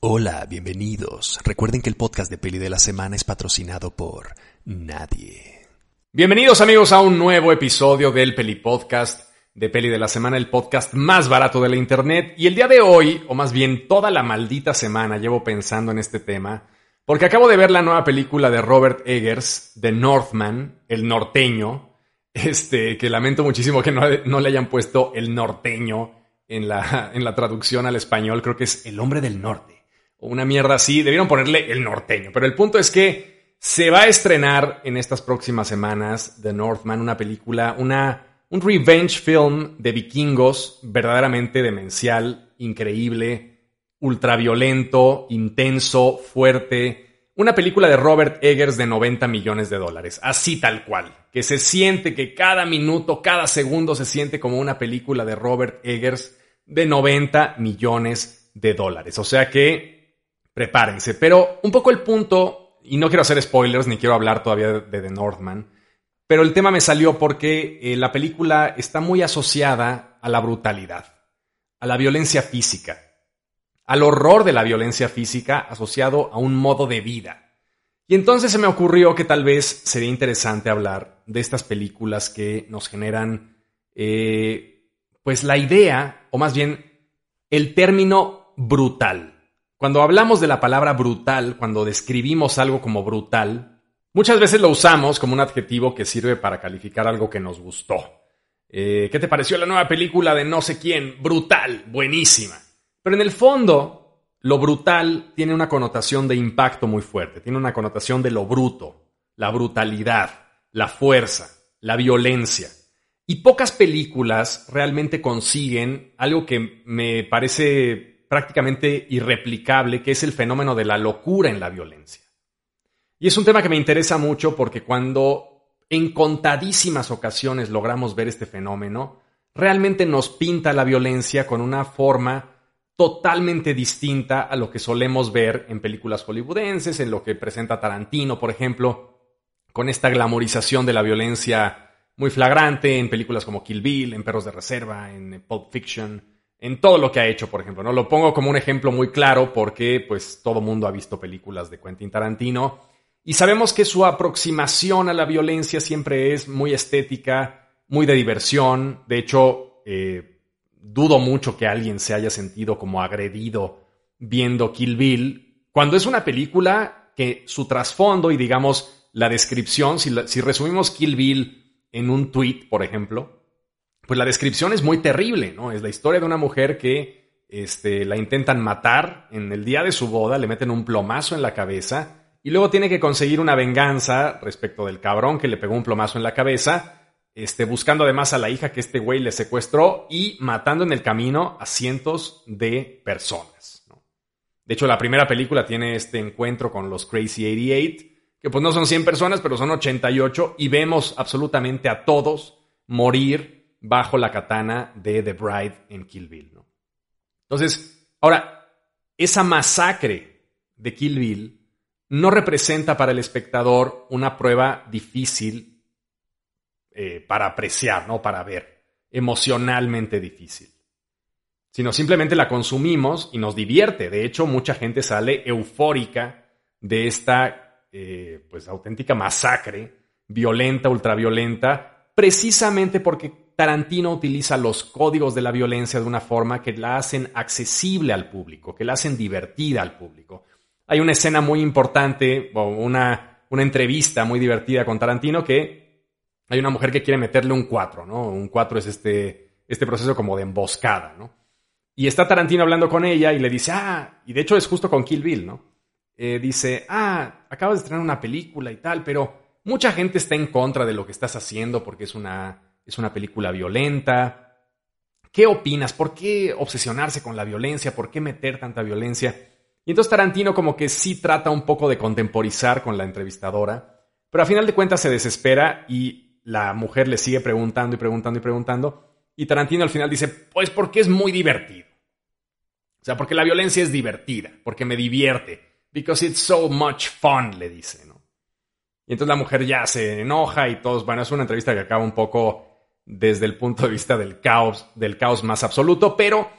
Hola, bienvenidos. Recuerden que el podcast de Peli de la Semana es patrocinado por nadie. Bienvenidos amigos a un nuevo episodio del Peli Podcast de Peli de la Semana, el podcast más barato de la internet. Y el día de hoy, o más bien toda la maldita semana, llevo pensando en este tema, porque acabo de ver la nueva película de Robert Eggers, The Northman, el norteño, este, que lamento muchísimo que no, no le hayan puesto el norteño en la, en la traducción al español, creo que es el hombre del norte o una mierda así. Debieron ponerle el norteño. Pero el punto es que se va a estrenar en estas próximas semanas The Northman, una película, una, un revenge film de vikingos verdaderamente demencial, increíble, ultraviolento, intenso, fuerte. Una película de Robert Eggers de 90 millones de dólares, así tal cual, que se siente que cada minuto, cada segundo se siente como una película de Robert Eggers de 90 millones de dólares. O sea que prepárense. Pero un poco el punto, y no quiero hacer spoilers ni quiero hablar todavía de The Northman, pero el tema me salió porque eh, la película está muy asociada a la brutalidad, a la violencia física, al horror de la violencia física asociado a un modo de vida. Y entonces se me ocurrió que tal vez sería interesante hablar de estas películas que nos generan, eh, pues la idea, o más bien el término brutal. Cuando hablamos de la palabra brutal, cuando describimos algo como brutal, muchas veces lo usamos como un adjetivo que sirve para calificar algo que nos gustó. Eh, ¿Qué te pareció la nueva película de no sé quién? Brutal, buenísima. Pero en el fondo, lo brutal tiene una connotación de impacto muy fuerte, tiene una connotación de lo bruto, la brutalidad, la fuerza, la violencia. Y pocas películas realmente consiguen algo que me parece prácticamente irreplicable, que es el fenómeno de la locura en la violencia. Y es un tema que me interesa mucho porque cuando en contadísimas ocasiones logramos ver este fenómeno, realmente nos pinta la violencia con una forma totalmente distinta a lo que solemos ver en películas hollywoodenses, en lo que presenta Tarantino, por ejemplo, con esta glamorización de la violencia muy flagrante en películas como Kill Bill, en Perros de Reserva, en Pulp Fiction, en todo lo que ha hecho, por ejemplo. ¿no? Lo pongo como un ejemplo muy claro porque pues todo mundo ha visto películas de Quentin Tarantino y sabemos que su aproximación a la violencia siempre es muy estética, muy de diversión. De hecho, eh, dudo mucho que alguien se haya sentido como agredido viendo Kill Bill, cuando es una película que su trasfondo y digamos la descripción, si, si resumimos Kill Bill en un tweet, por ejemplo, pues la descripción es muy terrible, ¿no? Es la historia de una mujer que este, la intentan matar en el día de su boda, le meten un plomazo en la cabeza y luego tiene que conseguir una venganza respecto del cabrón que le pegó un plomazo en la cabeza, este, buscando además a la hija que este güey le secuestró y matando en el camino a cientos de personas. ¿no? De hecho, la primera película tiene este encuentro con los Crazy 88, que pues no son 100 personas, pero son 88, y vemos absolutamente a todos morir bajo la katana de The Bride en Kill Bill. ¿no? Entonces, ahora, esa masacre de Kill Bill no representa para el espectador una prueba difícil eh, para apreciar, ¿no? Para ver, emocionalmente difícil. Sino simplemente la consumimos y nos divierte. De hecho, mucha gente sale eufórica de esta eh, pues auténtica masacre, violenta, ultraviolenta, precisamente porque Tarantino utiliza los códigos de la violencia de una forma que la hacen accesible al público, que la hacen divertida al público. Hay una escena muy importante, o una, una entrevista muy divertida con Tarantino que hay una mujer que quiere meterle un 4, ¿no? Un 4 es este, este proceso como de emboscada, ¿no? Y está Tarantino hablando con ella y le dice, ah, y de hecho es justo con Kill Bill, ¿no? Eh, dice, ah, acabas de estrenar una película y tal, pero mucha gente está en contra de lo que estás haciendo porque es una es una película violenta. ¿Qué opinas? ¿Por qué obsesionarse con la violencia? ¿Por qué meter tanta violencia? Y entonces Tarantino como que sí trata un poco de contemporizar con la entrevistadora, pero a final de cuentas se desespera y la mujer le sigue preguntando y preguntando y preguntando. Y Tarantino al final dice, pues porque es muy divertido. O sea, porque la violencia es divertida, porque me divierte. Because it's so much fun, le dice, ¿no? Y entonces la mujer ya se enoja y todos, bueno, es una entrevista que acaba un poco desde el punto de vista del caos, del caos más absoluto, pero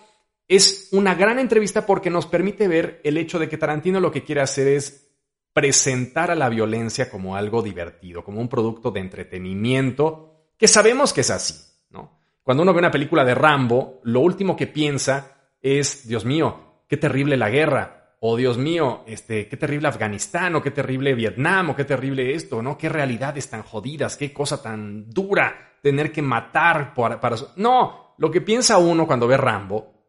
es una gran entrevista porque nos permite ver el hecho de que Tarantino lo que quiere hacer es presentar a la violencia como algo divertido, como un producto de entretenimiento, que sabemos que es así, ¿no? Cuando uno ve una película de Rambo, lo último que piensa es, Dios mío, qué terrible la guerra, o Dios mío, este, qué terrible Afganistán, o qué terrible Vietnam, o qué terrible esto, ¿no? Qué realidades tan jodidas, qué cosa tan dura tener que matar para... No, lo que piensa uno cuando ve Rambo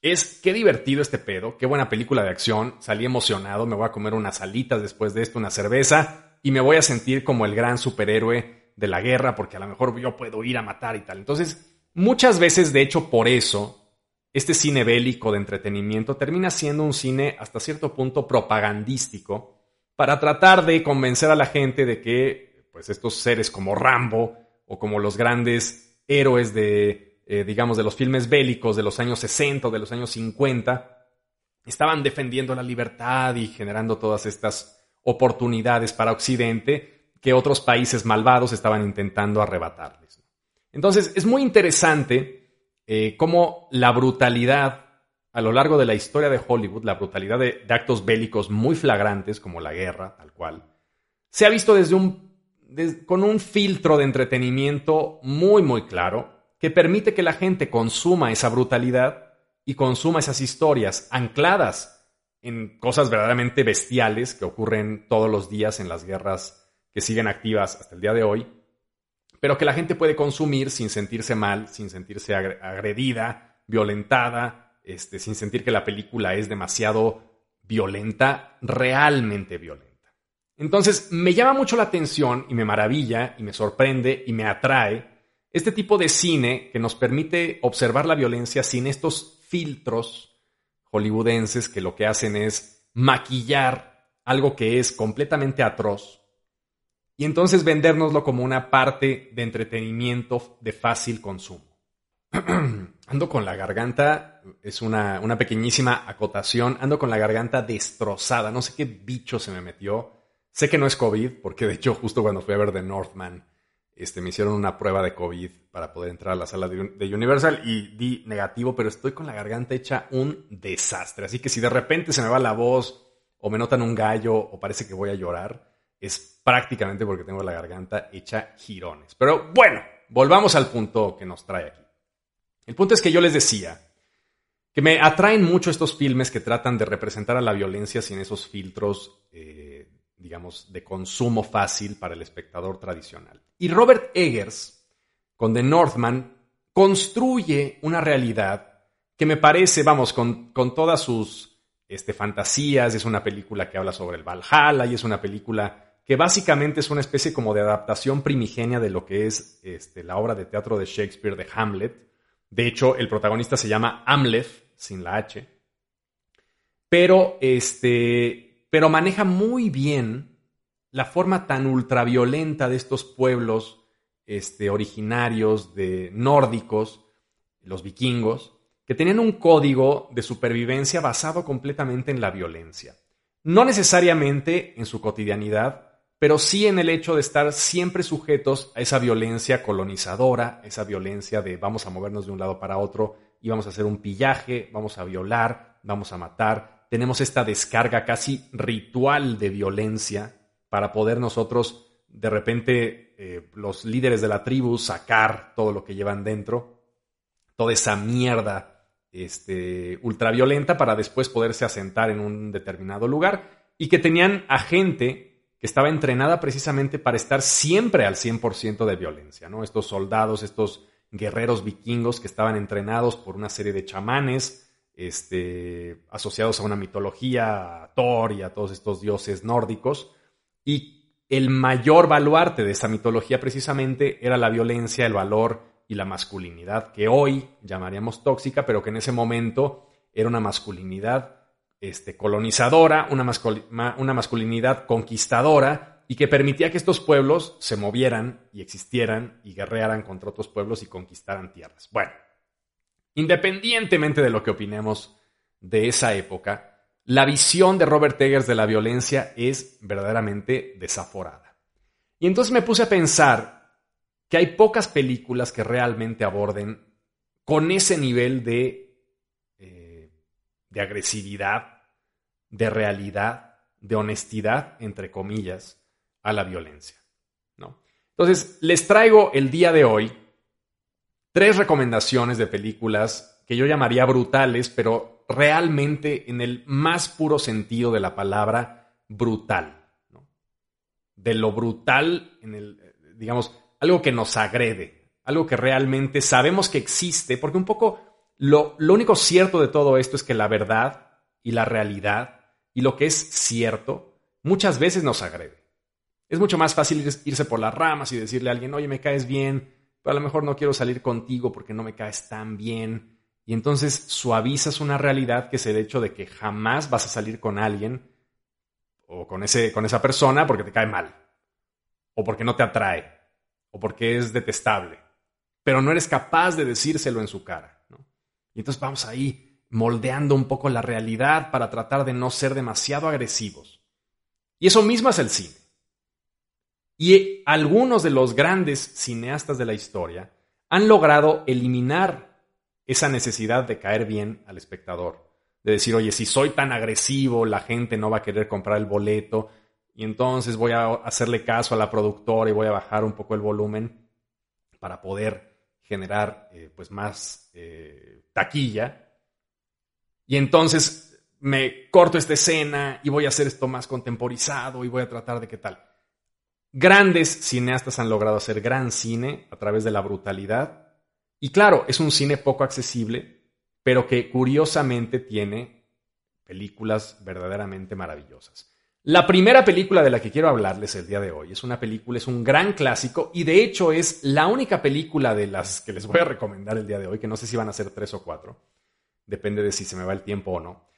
es qué divertido este pedo, qué buena película de acción, salí emocionado, me voy a comer unas alitas después de esto, una cerveza, y me voy a sentir como el gran superhéroe de la guerra, porque a lo mejor yo puedo ir a matar y tal. Entonces, muchas veces, de hecho, por eso, este cine bélico de entretenimiento termina siendo un cine hasta cierto punto propagandístico para tratar de convencer a la gente de que, pues, estos seres como Rambo o como los grandes héroes de eh, digamos, de los filmes bélicos de los años 60 o de los años 50, estaban defendiendo la libertad y generando todas estas oportunidades para Occidente que otros países malvados estaban intentando arrebatarles. Entonces, es muy interesante eh, cómo la brutalidad a lo largo de la historia de Hollywood, la brutalidad de, actos bélicos muy flagrantes, como la guerra, tal cual, se ha visto desde un, con un filtro de entretenimiento muy, muy claro, que permite que la gente consuma esa brutalidad y consuma esas historias ancladas en cosas verdaderamente bestiales que ocurren todos los días en las guerras que siguen activas hasta el día de hoy, pero que la gente puede consumir sin sentirse mal, sin sentirse agredida, violentada, este, sin sentir que la película es demasiado violenta, realmente violenta. Entonces, me llama mucho la atención y me maravilla y me sorprende y me atrae este tipo de cine que nos permite observar la violencia sin estos filtros hollywoodenses que lo que hacen es maquillar algo que es completamente atroz y entonces vendérnoslo como una parte de entretenimiento de fácil consumo. ando con la garganta, es una, una, pequeñísima acotación, ando con la garganta destrozada, no sé qué bicho se me metió. Sé que no es COVID, porque de hecho justo cuando fui a ver The Northman, este, me hicieron una prueba de COVID para poder entrar a la sala de, Universal y di negativo, pero estoy con la garganta hecha un desastre. Así que si de repente se me va la voz o me notan un gallo o parece que voy a llorar, es prácticamente porque tengo la garganta hecha girones. Pero bueno, volvamos al punto que nos trae aquí. El punto es que yo les decía que me atraen mucho estos filmes que tratan de representar a la violencia sin esos filtros eh, digamos, de consumo fácil para el espectador tradicional. Y Robert Eggers, con The Northman, construye una realidad que me parece, vamos, con, todas sus este, fantasías, es una película que habla sobre el Valhalla y es una película que básicamente es una especie como de adaptación primigenia de lo que es este, la obra de teatro de Shakespeare de Hamlet. De hecho, el protagonista se llama Amleth, sin la H. Pero este, pero maneja muy bien la forma tan ultraviolenta de estos pueblos este, originarios de nórdicos, los vikingos, que tenían un código de supervivencia basado completamente en la violencia. No necesariamente en su cotidianidad, pero sí en el hecho de estar siempre sujetos a esa violencia colonizadora, esa violencia de vamos a movernos de un lado para otro y vamos a hacer un pillaje, vamos a violar, vamos a matar, tenemos esta descarga casi ritual de violencia para poder nosotros, de repente, eh, los líderes de la tribu, sacar todo lo que llevan dentro, toda esa mierda este, ultraviolenta para después poderse asentar en un determinado lugar y que tenían a gente que estaba entrenada precisamente para estar siempre al 100% de violencia, ¿no? Estos soldados, estos guerreros vikingos que estaban entrenados por una serie de chamanes, este, asociados a una mitología, a Thor y a todos estos dioses nórdicos. Y el mayor baluarte de esa mitología precisamente era la violencia, el valor y la masculinidad, que hoy llamaríamos tóxica, pero que en ese momento era una masculinidad este, colonizadora, una, una masculinidad conquistadora y que permitía que estos pueblos se movieran y existieran y guerrearan contra otros pueblos y conquistaran tierras. Bueno, Independientemente de lo que opinemos de esa época, la visión de Robert Eggers de la violencia es verdaderamente desaforada. Y entonces me puse a pensar que hay pocas películas que realmente aborden con ese nivel de, eh, de agresividad, de realidad, de honestidad, entre comillas, a la violencia. ¿no? Entonces, les traigo el día de hoy tres recomendaciones de películas que yo llamaría brutales, pero realmente en el más puro sentido de la palabra brutal. De lo brutal, en el, digamos, algo que nos agrede, algo que realmente sabemos que existe, porque un poco lo, lo único cierto de todo esto es que la verdad y la realidad y lo que es cierto muchas veces nos agrede. Es mucho más fácil irse por las ramas y decirle a alguien, oye, me caes bien, pero a lo mejor no quiero salir contigo porque no me caes tan bien. Y entonces suavizas una realidad que es el hecho de que jamás vas a salir con alguien o con, ese, con esa persona porque te cae mal, o porque no te atrae, o porque es detestable, pero no eres capaz de decírselo en su cara. Y entonces vamos ahí moldeando un poco la realidad para tratar de no ser demasiado agresivos. Y eso mismo es el cine. Y algunos de los grandes cineastas de la historia han logrado eliminar esa necesidad de caer bien al espectador. De decir, oye, si soy tan agresivo, la gente no va a querer comprar el boleto y entonces voy a hacerle caso a la productora y voy a bajar un poco el volumen para poder generar eh, pues más eh, taquilla. Y entonces me corto esta escena y voy a hacer esto más contemporizado y voy a tratar de qué tal. Grandes cineastas han logrado hacer gran cine a través de la brutalidad. Y claro, es un cine poco accesible, pero que curiosamente tiene películas verdaderamente maravillosas. La primera película de la que quiero hablarles el día de hoy es una película, es un gran clásico y de hecho es la única película de las que les voy a recomendar el día de hoy, que no sé si van a ser tres o cuatro, depende de si se me va el tiempo o no.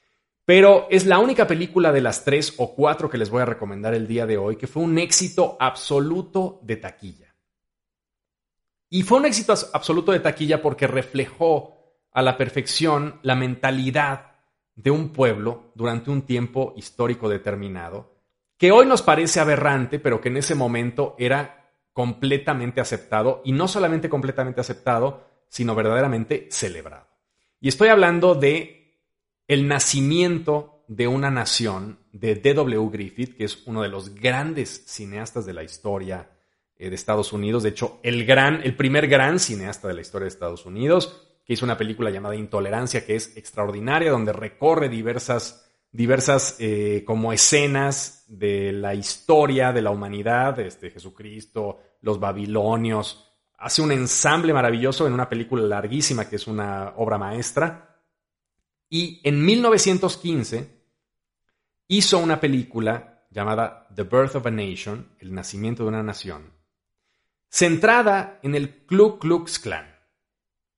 Pero es la única película de las tres o cuatro que les voy a recomendar el día de hoy que fue un éxito absoluto de taquilla. Y fue un éxito absoluto de taquilla porque reflejó a la perfección la mentalidad de un pueblo durante un tiempo histórico determinado, que hoy nos parece aberrante, pero que en ese momento era completamente aceptado, y no solamente completamente aceptado, sino verdaderamente celebrado. Y estoy hablando de el nacimiento de una nación de D.W. Griffith, que es uno de los grandes cineastas de la historia eh, de Estados Unidos, de hecho, el, gran, el primer gran cineasta de la historia de Estados Unidos, que hizo una película llamada Intolerancia, que es extraordinaria, donde recorre diversas, diversas eh, como escenas de la historia de la humanidad, este, Jesucristo, los babilonios, hace un ensamble maravilloso en una película larguísima que es una obra maestra. Y en 1915 hizo una película llamada The Birth of a Nation, El nacimiento de una nación, centrada en el Ku Klux Klan,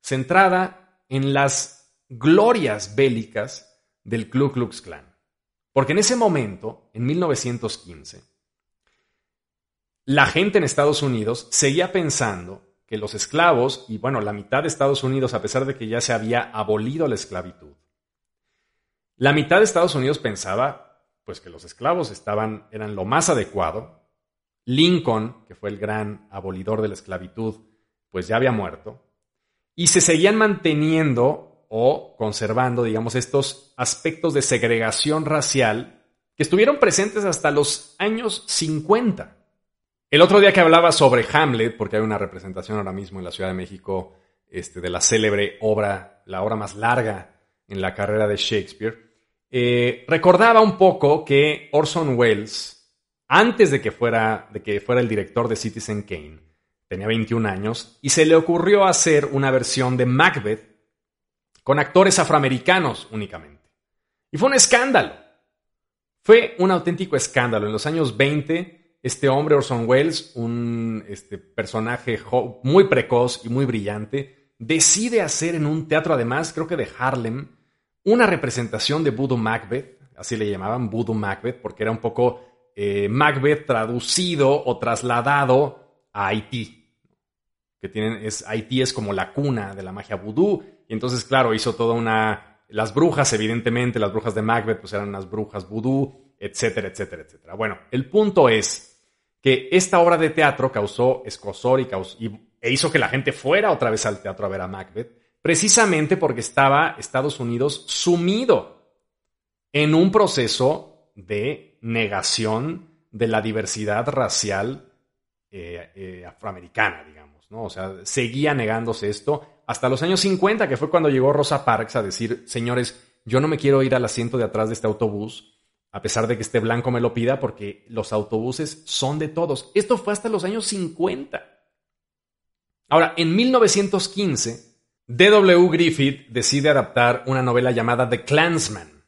centrada en las glorias bélicas del Ku Klux Klan. Porque en ese momento, en 1915, la gente en Estados Unidos seguía pensando que los esclavos, y bueno, la mitad de Estados Unidos, a pesar de que ya se había abolido la esclavitud, la mitad de Estados Unidos pensaba pues que los esclavos eran lo más adecuado. Lincoln, que fue el gran abolidor de la esclavitud, pues ya había muerto. Y se seguían manteniendo o conservando, digamos, estos aspectos de segregación racial que estuvieron presentes hasta los años 50. El otro día que hablaba sobre Hamlet, porque hay una representación ahora mismo en la Ciudad de México este, de la célebre obra, la obra más larga en la carrera de Shakespeare, eh, recordaba un poco que Orson Welles, antes de que, fuera, de que fuera el director de Citizen Kane, tenía 21 años, y se le ocurrió hacer una versión de Macbeth con actores afroamericanos únicamente. Y fue un escándalo. Fue un auténtico escándalo. En los años 20, este hombre, Orson Welles, un este, personaje muy precoz y muy brillante, decide hacer en un teatro, además, creo que de Harlem, una representación de Voodoo Macbeth, así le llamaban Voodoo Macbeth, porque era un poco eh, Macbeth traducido o trasladado a Haití. Que tienen, es, Haití es como la cuna de la magia voodoo. Y entonces, claro, hizo toda una. Las brujas, evidentemente, las brujas de Macbeth, pues eran las brujas voodoo, etcétera, etcétera, etcétera. Bueno, el punto es que esta obra de teatro causó escosor y, causó, e hizo que la gente fuera otra vez al teatro a ver a Macbeth precisamente porque estaba Estados Unidos sumido en un proceso de negación de la diversidad racial eh, eh, afroamericana, digamos, ¿no? O sea, seguía negándose esto hasta los años 50, que fue cuando llegó Rosa Parks a decir, señores, yo no me quiero ir al asiento de atrás de este autobús, a pesar de que este blanco me lo pida, porque los autobuses son de todos. Esto fue hasta los años 50. Ahora, en 1915, D.W. Griffith decide adaptar una novela llamada The Clansman,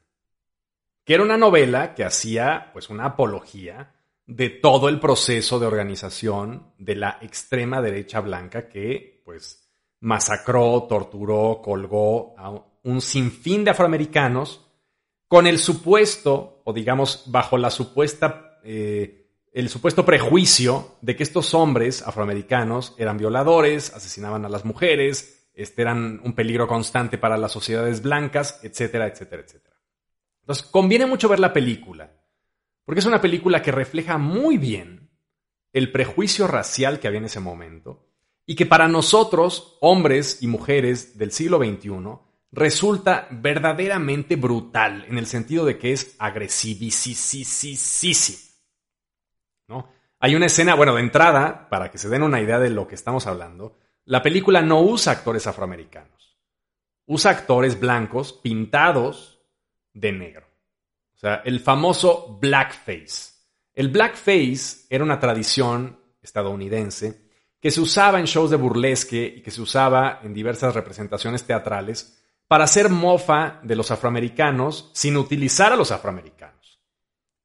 que era una novela que hacía pues una apología de todo el proceso de organización de la extrema derecha blanca que pues masacró, torturó, colgó a un sinfín de afroamericanos con el supuesto, o digamos bajo la supuesta, eh, el supuesto prejuicio de que estos hombres afroamericanos eran violadores, asesinaban a las mujeres, este, eran un peligro constante para las sociedades blancas, etcétera, etcétera, etcétera. Entonces, conviene mucho ver la película, porque es una película que refleja muy bien el prejuicio racial que había en ese momento y que para nosotros, hombres y mujeres del siglo XXI, resulta verdaderamente brutal en el sentido de que es agresivísimo. ¿No? Hay una escena, bueno, de entrada, para que se den una idea de lo que estamos hablando, la película no usa actores afroamericanos. Usa actores blancos pintados de negro. O sea, el famoso blackface. El blackface era una tradición estadounidense que se usaba en shows de burlesque y que se usaba en diversas representaciones teatrales para hacer mofa de los afroamericanos sin utilizar a los afroamericanos.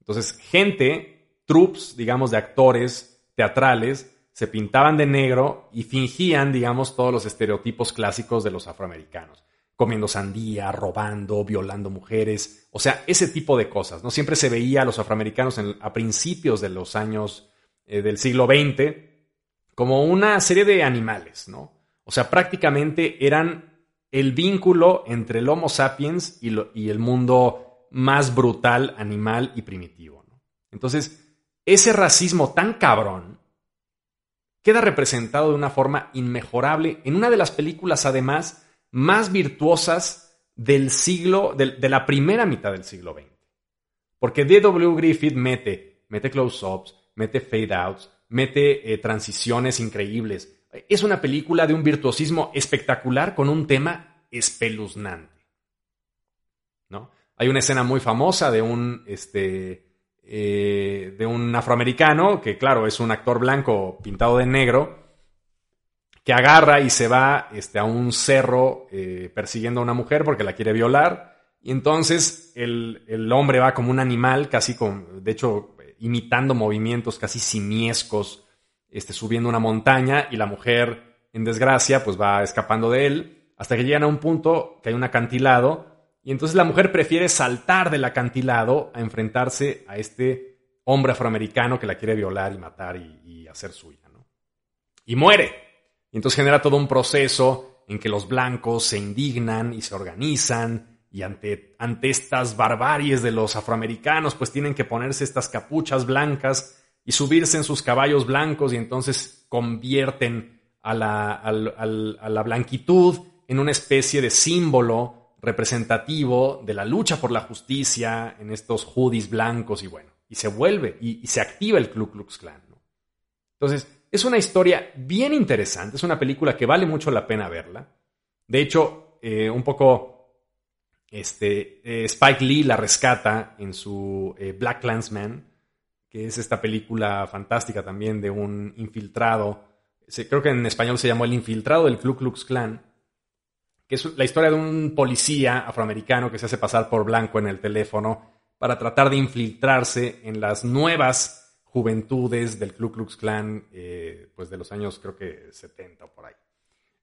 Entonces, gente, troops, digamos, de actores teatrales, se pintaban de negro y fingían, digamos, todos los estereotipos clásicos de los afroamericanos. Comiendo sandía, robando, violando mujeres, o sea, ese tipo de cosas. ¿no? Siempre se veía a los afroamericanos a principios de los años eh, del siglo XX como una serie de animales, ¿no? O sea, prácticamente eran el vínculo entre el Homo sapiens y, el mundo más brutal, animal y primitivo. Entonces, ese racismo tan cabrón queda representado de una forma inmejorable en una de las películas, además, más virtuosas del siglo, de, la primera mitad del siglo XX. Porque D.W. Griffith mete, mete close-ups, mete fade-outs, mete eh, transiciones increíbles, es una película de un virtuosismo espectacular con un tema espeluznante. ¿no? Hay una escena muy famosa de un, este, eh, de un afroamericano, que claro, es un actor blanco pintado de negro, que agarra y se va este, a un cerro eh, persiguiendo a una mujer porque la quiere violar. Y entonces el, el, hombre va como un animal, casi con, de hecho, imitando movimientos casi simiescos este, subiendo una montaña y la mujer, en desgracia, pues va escapando de él hasta que llegan a un punto que hay un acantilado y entonces la mujer prefiere saltar del acantilado a enfrentarse a este hombre afroamericano que la quiere violar y matar y, hacer suya. ¿no? Y muere. Y entonces genera todo un proceso en que los blancos se indignan y se organizan y ante, ante estas barbaries de los afroamericanos pues tienen que ponerse estas capuchas blancas y subirse en sus caballos blancos y entonces convierten a a la blanquitud en una especie de símbolo representativo de la lucha por la justicia en estos hoodies blancos y bueno, y se vuelve y, se activa el Ku Klux Klan. Entonces, es una historia bien interesante, es una película que vale mucho la pena verla. De hecho, eh, un poco este, eh, Spike Lee la rescata en su eh, Black Clansman, que es esta película fantástica también de un infiltrado, creo que en español se llamó El infiltrado del Ku Klux Klan, que es la historia de un policía afroamericano que se hace pasar por blanco en el teléfono para tratar de infiltrarse en las nuevas juventudes del Ku Klux Klan, eh, pues de los años creo que 70 o por ahí.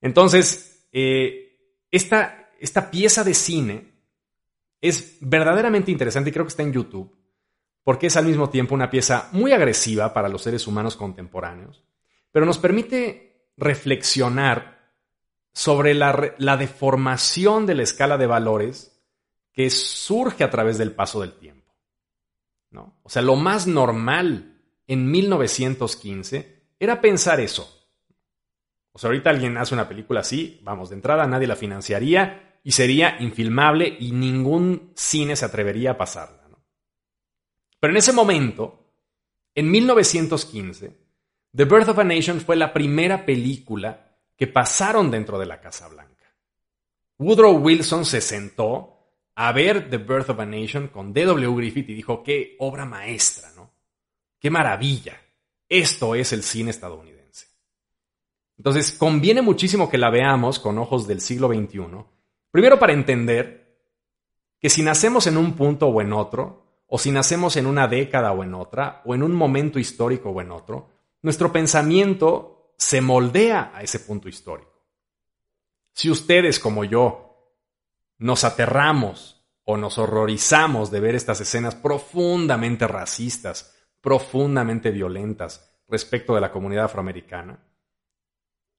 Entonces, eh, esta, esta pieza de cine es verdaderamente interesante y creo que está en YouTube porque es al mismo tiempo una pieza muy agresiva para los seres humanos contemporáneos, pero nos permite reflexionar sobre la, deformación de la escala de valores que surge a través del paso del tiempo. ¿no? O sea, lo más normal en 1915 era pensar eso. O sea, ahorita alguien hace una película así, vamos, de entrada nadie la financiaría y sería infilmable y ningún cine se atrevería a pasarla. Pero en ese momento, en 1915, The Birth of a Nation fue la primera película que pasaron dentro de la Casa Blanca. Woodrow Wilson se sentó a ver The Birth of a Nation con D.W. Griffith y dijo, qué obra maestra, ¿no? Qué maravilla. Esto es el cine estadounidense. Entonces, conviene muchísimo que la veamos con ojos del siglo XXI, primero para entender que si nacemos en un punto o en otro, o si nacemos en una década o en otra, o en un momento histórico o en otro, nuestro pensamiento se moldea a ese punto histórico. Si ustedes como yo nos aterramos o nos horrorizamos de ver estas escenas profundamente racistas, profundamente violentas respecto de la comunidad afroamericana,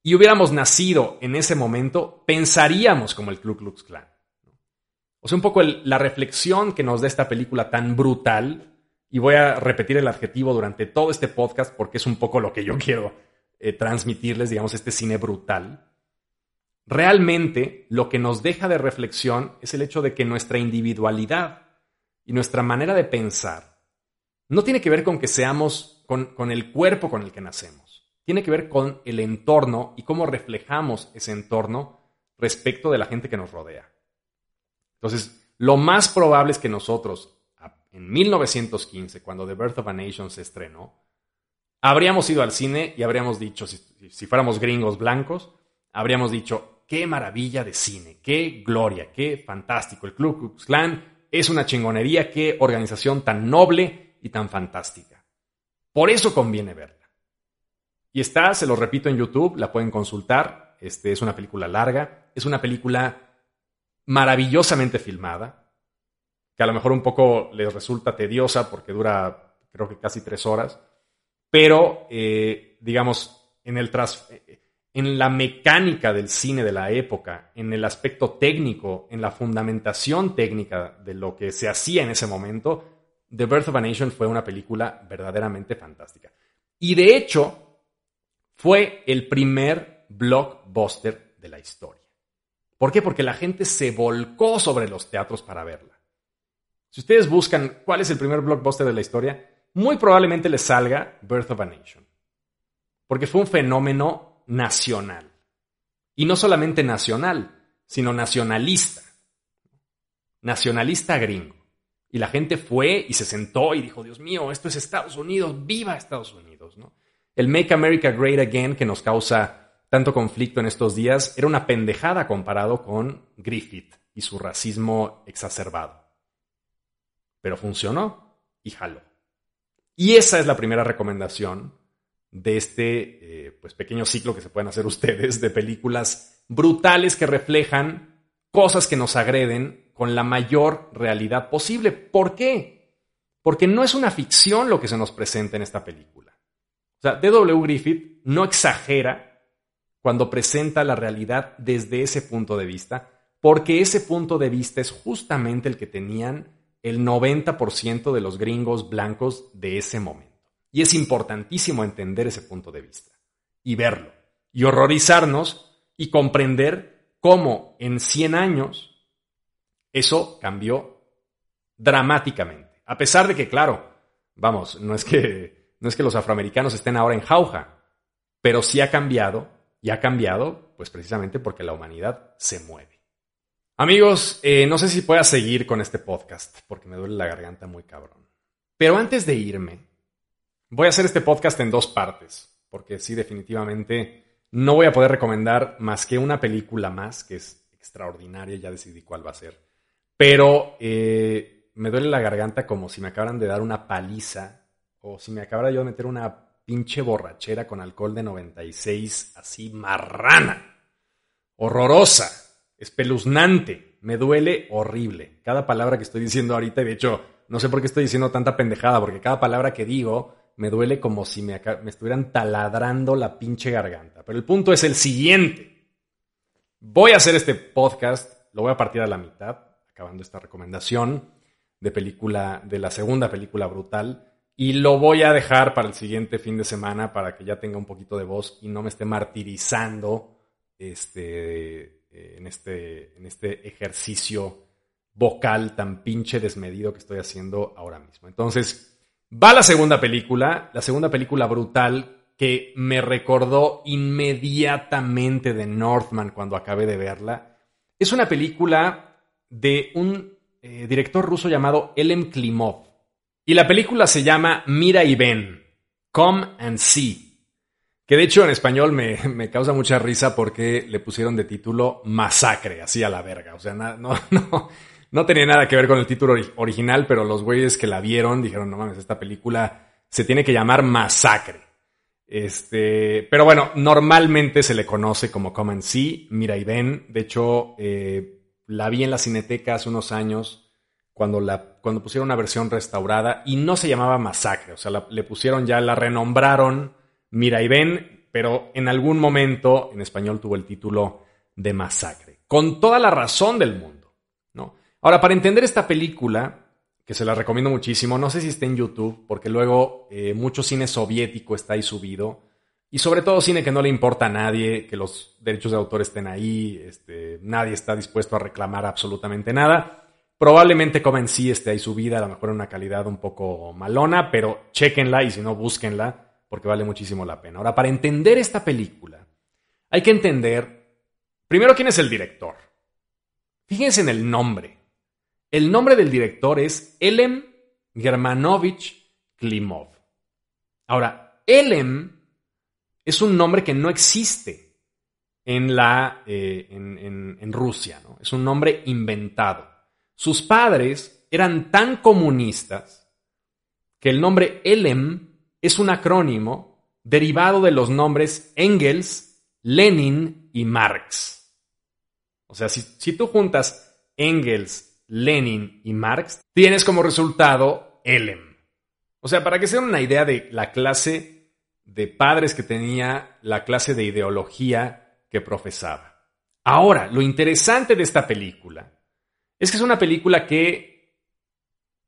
y hubiéramos nacido en ese momento, pensaríamos como el Ku Klux Klan. O sea, un poco la reflexión que nos da esta película tan brutal, y voy a repetir el adjetivo durante todo este podcast porque es un poco lo que yo quiero eh, transmitirles, digamos, este cine brutal. Realmente lo que nos deja de reflexión es el hecho de que nuestra individualidad y nuestra manera de pensar no tiene que ver con que seamos, con, con el cuerpo con el que nacemos. Tiene que ver con el entorno y cómo reflejamos ese entorno respecto de la gente que nos rodea. Entonces, lo más probable es que nosotros, en 1915, cuando The Birth of a Nation se estrenó, habríamos ido al cine y habríamos dicho, si, fuéramos gringos blancos, habríamos dicho, qué maravilla de cine, qué gloria, qué fantástico. El Club Klux Klan es una chingonería, qué organización tan noble y tan fantástica. Por eso conviene verla. Y está, se lo repito en YouTube, la pueden consultar. Este es una película larga, es una película maravillosamente filmada, que a lo mejor un poco les resulta tediosa porque dura creo que casi tres horas, pero eh, digamos, en, el tras, en la mecánica del cine de la época, en el aspecto técnico, en la fundamentación técnica de lo que se hacía en ese momento, The Birth of a Nation fue una película verdaderamente fantástica. Y de hecho, fue el primer blockbuster de la historia. ¿Por qué? Porque la gente se volcó sobre los teatros para verla. Si ustedes buscan cuál es el primer blockbuster de la historia, muy probablemente les salga Birth of a Nation. Porque fue un fenómeno nacional. Y no solamente nacional, sino nacionalista. Nacionalista gringo. Y la gente fue y se sentó y dijo, Dios mío, esto es Estados Unidos, viva Estados Unidos. El Make America Great Again que nos causa tanto conflicto en estos días era una pendejada comparado con Griffith y su racismo exacerbado. Pero funcionó y jaló. Y esa es la primera recomendación de este eh, pues, pequeño ciclo que se pueden hacer ustedes de películas brutales que reflejan cosas que nos agreden con la mayor realidad posible. ¿Por qué? Porque no es una ficción lo que se nos presenta en esta película. O sea, D.W. Griffith no exagera cuando presenta la realidad desde ese punto de vista, porque ese punto de vista es justamente el que tenían el 90% de los gringos blancos de ese momento. Y es importantísimo entender ese punto de vista y verlo y horrorizarnos y comprender cómo en 100 años eso cambió dramáticamente. A pesar de que, claro, vamos, no es que, no es que los afroamericanos estén ahora en jauja, pero sí ha cambiado y ha cambiado, pues precisamente porque la humanidad se mueve. Amigos, eh, no sé si pueda seguir con este podcast, porque me duele la garganta muy cabrón. Pero antes de irme, voy a hacer este podcast en dos partes, porque sí, definitivamente no voy a poder recomendar más que una película más, que es extraordinaria, ya decidí cuál va a ser. Pero eh, me duele la garganta como si me acabaran de dar una paliza, o si me acabara yo de meter una pinche borrachera con alcohol de 96, así marrana, horrorosa, espeluznante, me duele horrible. Cada palabra que estoy diciendo ahorita, y de hecho, no sé por qué estoy diciendo tanta pendejada, porque cada palabra que digo me duele como si me, me estuvieran taladrando la pinche garganta. Pero el punto es el siguiente. Voy a hacer este podcast, lo voy a partir a la mitad, acabando esta recomendación de película, de la segunda película brutal y lo voy a dejar para el siguiente fin de semana para que ya tenga un poquito de voz y no me esté martirizando este, eh, en, este, en este ejercicio vocal tan pinche desmedido que estoy haciendo ahora mismo. Entonces, va la segunda película, la segunda película brutal que me recordó inmediatamente de Northman cuando acabé de verla. Es una película de un eh, director ruso llamado Elem Klimov. Y la película se llama Mira y ven, Come and See. Que de hecho en español me, me, causa mucha risa porque le pusieron de título Masacre, así a la verga. O sea, no, no, no tenía nada que ver con el título original, pero los güeyes que la vieron dijeron, no mames, esta película se tiene que llamar Masacre. Este, pero bueno, normalmente se le conoce como Come and See, Mira y Ven. De hecho, eh, la vi en la cineteca hace unos años cuando, la, cuando pusieron una versión restaurada y no se llamaba Masacre. O sea, le pusieron ya, la renombraron Mira y Ven, pero en algún momento en español tuvo el título de Masacre. Con toda la razón del mundo, ¿no? Ahora, para entender esta película, que se la recomiendo muchísimo. No sé si está en YouTube, porque luego eh, mucho cine soviético está ahí subido. Y sobre todo cine que no le importa a nadie, que los derechos de autor estén ahí, este, nadie está dispuesto a reclamar absolutamente nada. Probablemente como en sí esté ahí subida, a lo mejor en una calidad un poco malona, pero chequenla y si no, búsquenla, porque vale muchísimo la pena. Ahora, para entender esta película, hay que entender primero quién es el director. Fíjense en el nombre. El nombre del director es Elem Germanovich Klimov. Ahora, Elem es un nombre que no existe en, la, eh, en, Rusia, ¿no? es un nombre inventado. Sus padres eran tan comunistas que el nombre Elem es un acrónimo derivado de los nombres Engels, Lenin y Marx. O sea, si, si tú juntas Engels, Lenin y Marx, tienes como resultado Elem. O sea, para que se den una idea de la clase de padres que tenía, la clase de ideología que profesaba. Ahora, lo interesante de esta película es que es una película que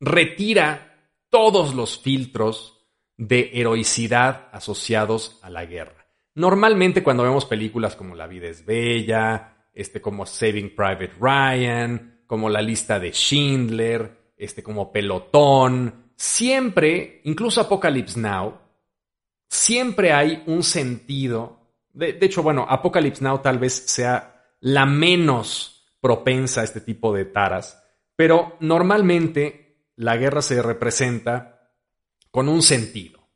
retira todos los filtros de heroicidad asociados a la guerra. Normalmente cuando vemos películas como La vida es bella, este como Saving Private Ryan, como la lista de Schindler, este como Pelotón, siempre, incluso Apocalypse Now, siempre hay un sentido. De, de, hecho, bueno, Apocalypse Now tal vez sea la menos propensa a este tipo de taras, pero normalmente la guerra se representa con un sentido.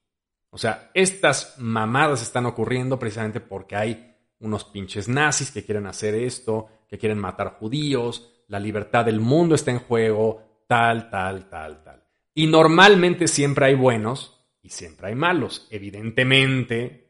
O sea, estas mamadas están ocurriendo precisamente porque hay unos pinches nazis que quieren hacer esto, que quieren matar judíos, la libertad del mundo está en juego, tal, tal, tal, tal. Y normalmente siempre hay buenos y siempre hay malos. Evidentemente,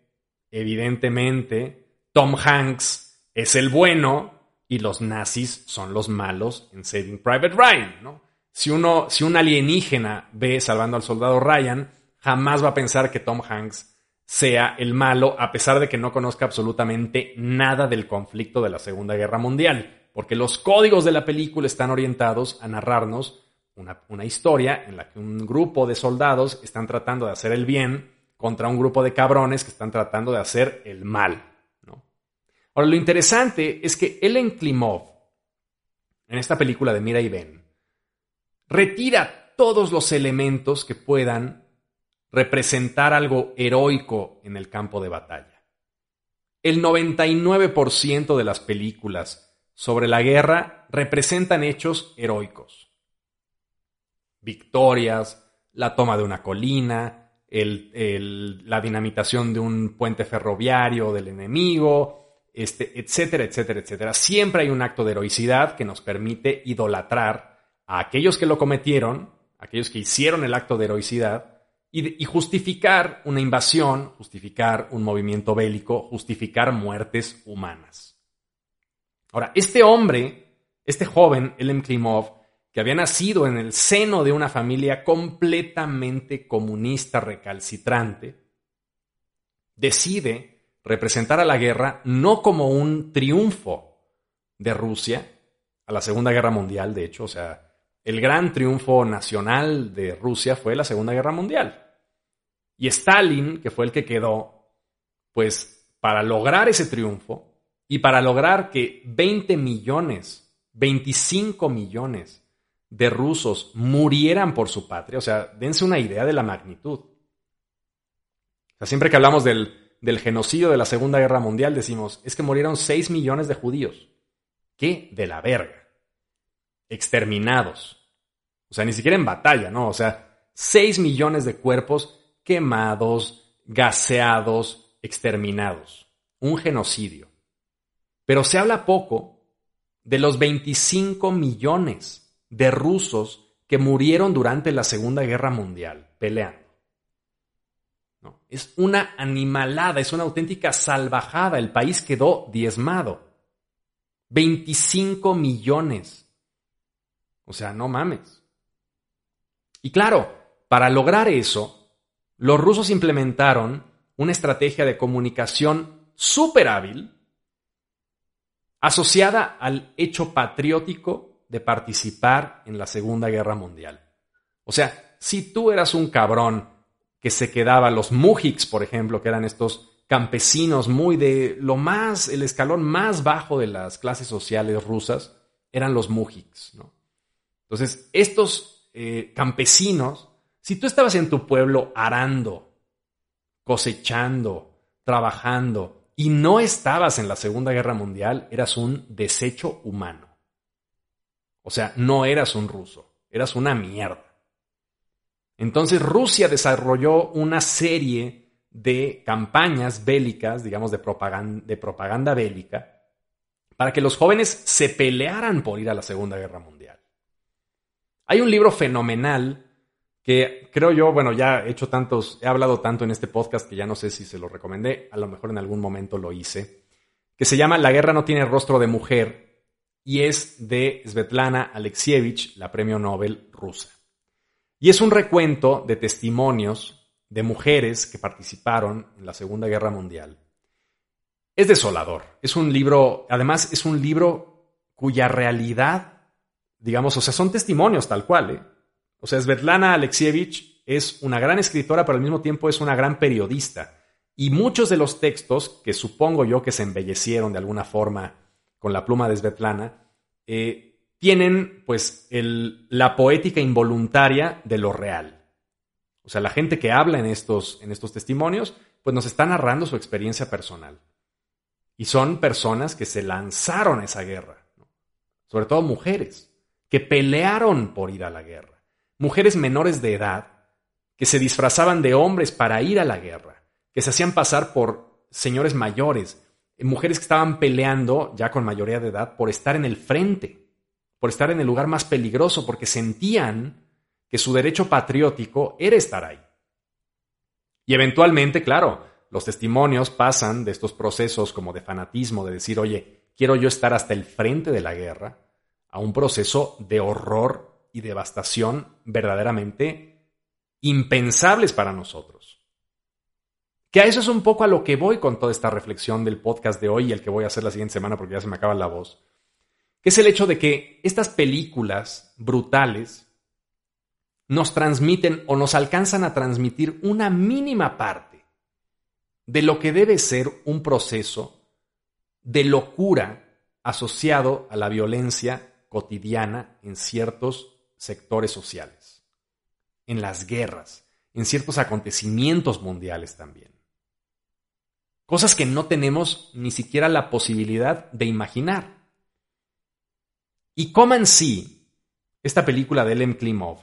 evidentemente, Tom Hanks es el bueno y los nazis son los malos en Saving Private Ryan, ¿no? Si, uno, si un alienígena ve salvando al soldado Ryan, jamás va a pensar que Tom Hanks sea el malo, a pesar de que no conozca absolutamente nada del conflicto de la Segunda Guerra Mundial porque los códigos de la película están orientados a narrarnos una, historia en la que un grupo de soldados están tratando de hacer el bien contra un grupo de cabrones que están tratando de hacer el mal. Ahora, lo interesante es que Ellen Klimov, en esta película de Mira y Ben, retira todos los elementos que puedan representar algo heroico en el campo de batalla. El 99% de las películas sobre la guerra representan hechos heroicos. Victorias, la toma de una colina, la dinamitación de un puente ferroviario del enemigo, este, etcétera, etcétera, etcétera. Siempre hay un acto de heroicidad que nos permite idolatrar a aquellos que lo cometieron, aquellos que hicieron el acto de heroicidad, y, justificar una invasión, justificar un movimiento bélico, justificar muertes humanas. Ahora, este hombre, este joven, Elem Klimov, que había nacido en el seno de una familia completamente comunista recalcitrante, decide representar a la guerra no como un triunfo de Rusia, a la Segunda Guerra Mundial, de hecho, o sea, el gran triunfo nacional de Rusia fue la Segunda Guerra Mundial. Y Stalin, que fue el que quedó, pues para lograr ese triunfo, Y para lograr que 20 millones, 25 millones de rusos murieran por su patria, o sea, dense una idea de la magnitud. O sea, siempre que hablamos del, del genocidio de la Segunda Guerra Mundial, decimos, es que murieron 6 millones de judíos. ¿Qué? De la verga. Exterminados. O sea, ni siquiera en batalla, ¿no? O sea, 6 millones de cuerpos quemados, gaseados, exterminados. Un genocidio. Pero se habla poco de los 25 millones de rusos que murieron durante la Segunda Guerra Mundial peleando. No, es una animalada, es una auténtica salvajada. El país quedó diezmado. 25 millones. O sea, no mames. Y claro, para lograr eso, los rusos implementaron una estrategia de comunicación súper hábil asociada al hecho patriótico de participar en la Segunda Guerra Mundial. O sea, si tú eras un cabrón que se quedaba, los mujiks, por ejemplo, que eran estos campesinos muy de lo más, el escalón más bajo de las clases sociales rusas, eran los mujiks. ¿no? Entonces, estos eh, campesinos, si tú estabas en tu pueblo arando, cosechando, trabajando, y no estabas en la Segunda Guerra Mundial, eras un desecho humano. O sea, no eras un ruso, eras una mierda. Entonces Rusia desarrolló una serie de campañas bélicas, digamos, de de propaganda bélica, para que los jóvenes se pelearan por ir a la Segunda Guerra Mundial. Hay un libro fenomenal que creo yo, bueno, ya he hecho tantos, he hablado tanto en este podcast que ya no sé si se lo recomendé, a lo mejor en algún momento lo hice, que se llama La guerra no tiene rostro de mujer y es de Svetlana Alexievich, la premio Nobel rusa. Y es un recuento de testimonios de mujeres que participaron en la Segunda Guerra Mundial. Es desolador, es un libro, además es un libro cuya realidad, digamos, o sea, son testimonios tal cual, ¿eh? O sea, Svetlana Alexievich es una gran escritora, pero al mismo tiempo es una gran periodista. Y muchos de los textos, que supongo yo que se embellecieron de alguna forma con la pluma de Svetlana, eh, tienen pues la poética involuntaria de lo real. O sea, la gente que habla en estos, en estos testimonios, pues nos está narrando su experiencia personal. Y son personas que se lanzaron a esa guerra, sobre todo mujeres, que pelearon por ir a la guerra mujeres menores de edad que se disfrazaban de hombres para ir a la guerra, que se hacían pasar por señores mayores, mujeres que estaban peleando ya con mayoría de edad por estar en el frente, por estar en el lugar más peligroso, porque sentían que su derecho patriótico era estar ahí. Y eventualmente, claro, los testimonios pasan de estos procesos como de fanatismo, de decir, oye, quiero yo estar hasta el frente de la guerra, a un proceso de horror y devastación verdaderamente impensables para nosotros. Que a eso es un poco a lo que voy con toda esta reflexión del podcast de hoy y el que voy a hacer la siguiente semana porque ya se me acaba la voz. Que es el hecho de que estas películas brutales nos transmiten o nos alcanzan a transmitir una mínima parte de lo que debe ser un proceso de locura asociado a la violencia cotidiana en ciertos sectores sociales, en las guerras, en ciertos acontecimientos mundiales también. Cosas que no tenemos ni siquiera la posibilidad de imaginar. Y en sí, esta película de Elem Klimov,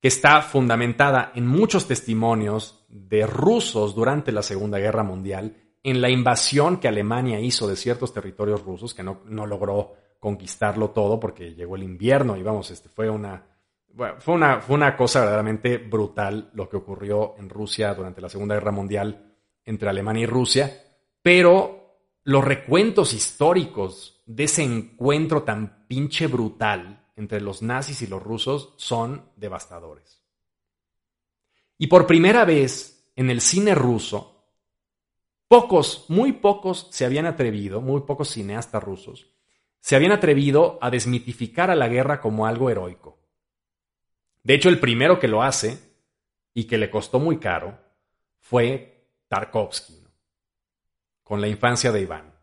que está fundamentada en muchos testimonios de rusos durante la Segunda Guerra Mundial, en la invasión que Alemania hizo de ciertos territorios rusos, que no logró conquistarlo todo porque llegó el invierno y vamos, este, fue una, fue una, fue una cosa verdaderamente brutal lo que ocurrió en Rusia durante la Segunda Guerra Mundial entre Alemania y Rusia, pero los recuentos históricos de ese encuentro tan pinche brutal entre los nazis y los rusos son devastadores. Y por primera vez en el cine ruso, pocos, muy pocos se habían atrevido, muy pocos cineastas rusos, se habían atrevido a desmitificar a la guerra como algo heroico. De hecho, el primero que lo hace, y que le costó muy caro, fue Tarkovsky, con la infancia de Iván.